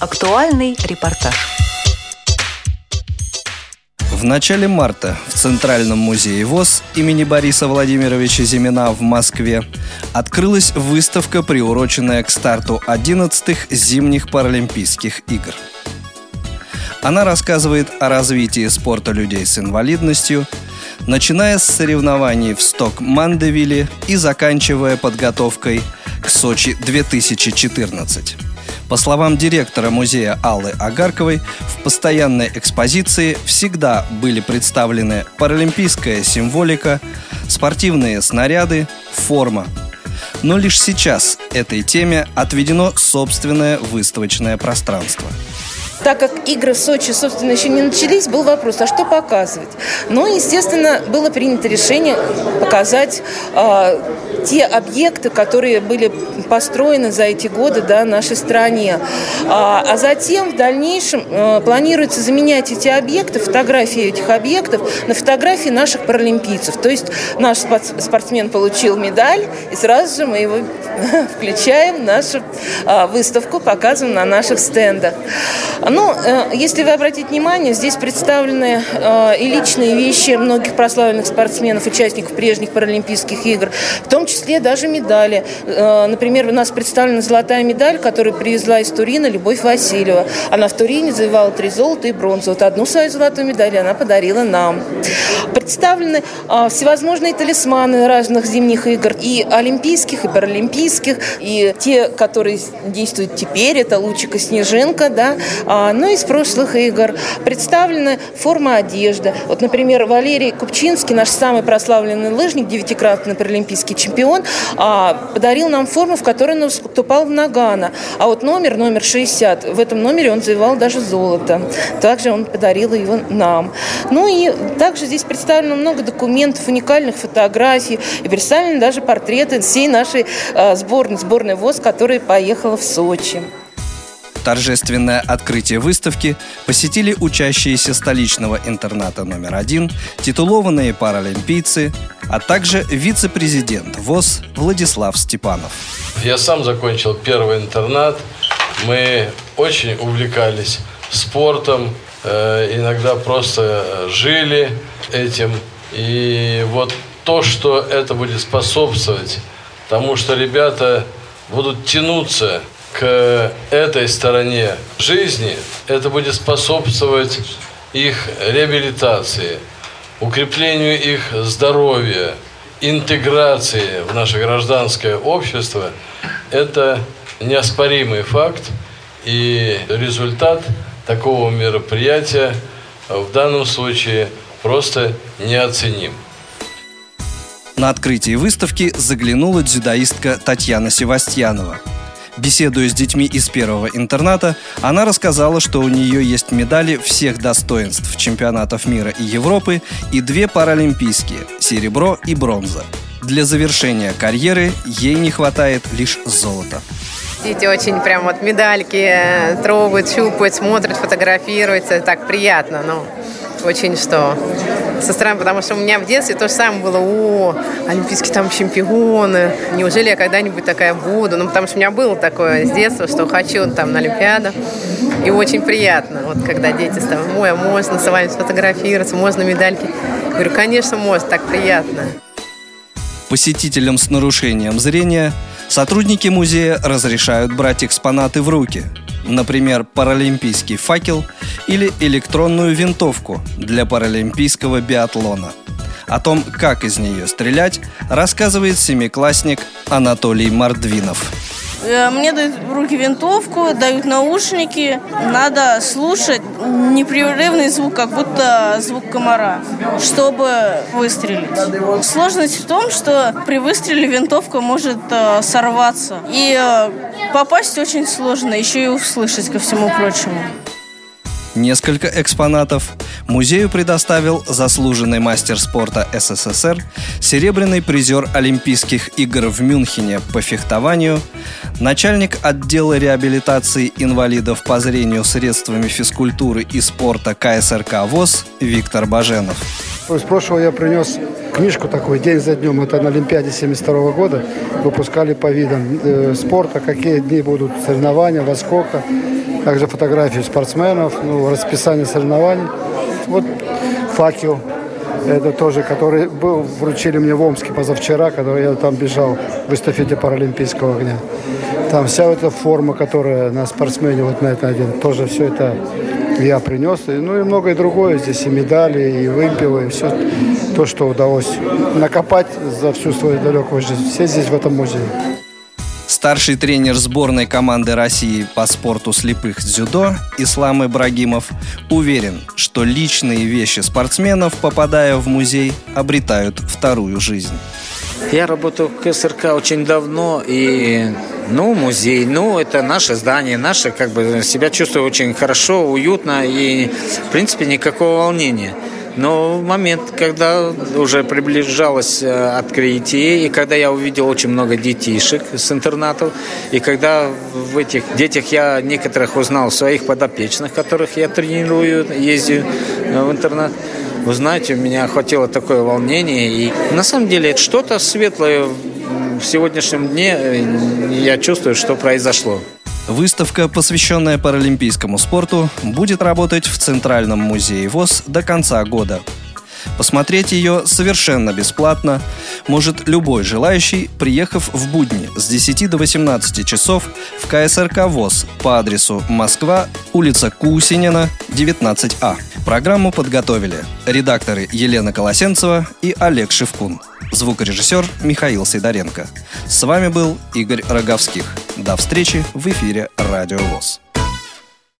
Актуальный репортаж. В начале марта в Центральном музее ВОЗ имени Бориса Владимировича Зимина в Москве открылась выставка, приуроченная к старту 11-х зимних Паралимпийских игр. Она рассказывает о развитии спорта людей с инвалидностью, начиная с соревнований в Сток-Мандевиле и заканчивая подготовкой к Сочи 2014. По словам директора музея Аллы Агарковой, в постоянной экспозиции всегда были представлены паралимпийская символика, спортивные снаряды, форма. Но лишь сейчас этой теме отведено собственное выставочное пространство – так как игры в Сочи, собственно, еще не начались, был вопрос, а что показывать? Ну, естественно, было принято решение показать э, те объекты, которые были построены за эти годы да, нашей стране. А, а затем в дальнейшем э, планируется заменять эти объекты, фотографии этих объектов, на фотографии наших паралимпийцев. То есть наш спортсмен получил медаль, и сразу же мы его включаем в нашу э, выставку, показываем на наших стендах. Ну, э, если вы обратите внимание, здесь представлены э, и личные вещи многих прославленных спортсменов, участников прежних Паралимпийских игр, в том числе даже медали. Э, например, у нас представлена золотая медаль, которую привезла из Турина Любовь Васильева. Она в Турине завоевала три золота и бронзу. Вот одну свою золотую медаль она подарила нам. Представлены всевозможные талисманы разных зимних игр, и олимпийских, и паралимпийских, и те, которые действуют теперь, это Лучик и Снежинка, да, а, но ну, из прошлых игр. Представлена форма одежды. Вот, например, Валерий Купчинский, наш самый прославленный лыжник, девятикратный паралимпийский чемпион, а, подарил нам форму, в которой он выступал в Нагано. А вот номер, номер 60, в этом номере он завоевал даже золото. Также он подарил его нам. Ну и также здесь представлено много документов, уникальных фотографий и представлены даже портреты всей нашей а, сборной, сборной ВОЗ, которая поехала в Сочи. Торжественное открытие выставки посетили учащиеся столичного интерната номер один, титулованные паралимпийцы, а также вице-президент ВОЗ Владислав Степанов. Я сам закончил первый интернат. Мы очень увлекались спортом, э, иногда просто жили этим. И вот то, что это будет способствовать тому, что ребята будут тянуться к этой стороне жизни, это будет способствовать их реабилитации, укреплению их здоровья, интеграции в наше гражданское общество, это неоспоримый факт и результат такого мероприятия в данном случае просто неоценим. На открытии выставки заглянула дзюдоистка Татьяна Севастьянова – Беседуя с детьми из первого интерната, она рассказала, что у нее есть медали всех достоинств чемпионатов мира и Европы и две паралимпийские – серебро и бронза. Для завершения карьеры ей не хватает лишь золота. Дети очень прям вот медальки трогают, щупают, смотрят, фотографируются. Так приятно, ну, очень что со стороны, потому что у меня в детстве то же самое было, о, олимпийские там чемпионы, неужели я когда-нибудь такая буду? Ну, потому что у меня было такое с детства, что хочу там на Олимпиаду, и очень приятно, вот когда дети там, ой, а можно с вами сфотографироваться, можно медальки? Говорю, конечно, можно, так приятно. Посетителям с нарушением зрения сотрудники музея разрешают брать экспонаты в руки – например, паралимпийский факел или электронную винтовку для паралимпийского биатлона. О том, как из нее стрелять, рассказывает семиклассник Анатолий Мордвинов. Э, мне дают в руки винтовку, дают наушники. Надо слушать непрерывный звук, как будто звук комара, чтобы выстрелить. Сложность в том, что при выстреле винтовка может э, сорваться. И э, попасть очень сложно, еще и услышать ко всему прочему. Несколько экспонатов музею предоставил заслуженный мастер спорта СССР, серебряный призер Олимпийских игр в Мюнхене по фехтованию, начальник отдела реабилитации инвалидов по зрению средствами физкультуры и спорта КСРК ВОЗ Виктор Баженов. Из прошлого я принес книжку такой «День за днем». Это на Олимпиаде 72 года выпускали по видам э, спорта, какие дни будут соревнования, во сколько. Также фотографии спортсменов, ну, расписание соревнований. Вот факел, это тоже, который был, вручили мне в Омске позавчера, когда я там бежал в эстафете Паралимпийского огня. Там вся эта форма, которая на спортсмене вот на это один, тоже все это я принес. Ну и многое другое здесь, и медали, и вымпелы, и все то, что удалось накопать за всю свою далекую жизнь. Все здесь в этом музее. Старший тренер сборной команды России по спорту слепых дзюдо Ислам Ибрагимов уверен, что личные вещи спортсменов, попадая в музей, обретают вторую жизнь. Я работаю в КСРК очень давно, и, ну, музей, ну, это наше здание, наше, как бы, себя чувствую очень хорошо, уютно, и, в принципе, никакого волнения. Но в момент, когда уже приближалось э, открытие, и когда я увидел очень много детишек с интернатов, и когда в этих детях я некоторых узнал, своих подопечных, которых я тренирую, ездю э, в интернат, вы знаете, у меня охватило такое волнение. И на самом деле что-то светлое в сегодняшнем дне э, я чувствую, что произошло. Выставка, посвященная паралимпийскому спорту, будет работать в Центральном музее ВОЗ до конца года. Посмотреть ее совершенно бесплатно может любой желающий, приехав в будни с 10 до 18 часов в КСРК ВОЗ по адресу Москва, улица Кусинина, 19А. Программу подготовили редакторы Елена Колосенцева и Олег Шевкун. Звукорежиссер Михаил Сидоренко. С вами был Игорь Роговских. До встречи в эфире Радио ВОЗ.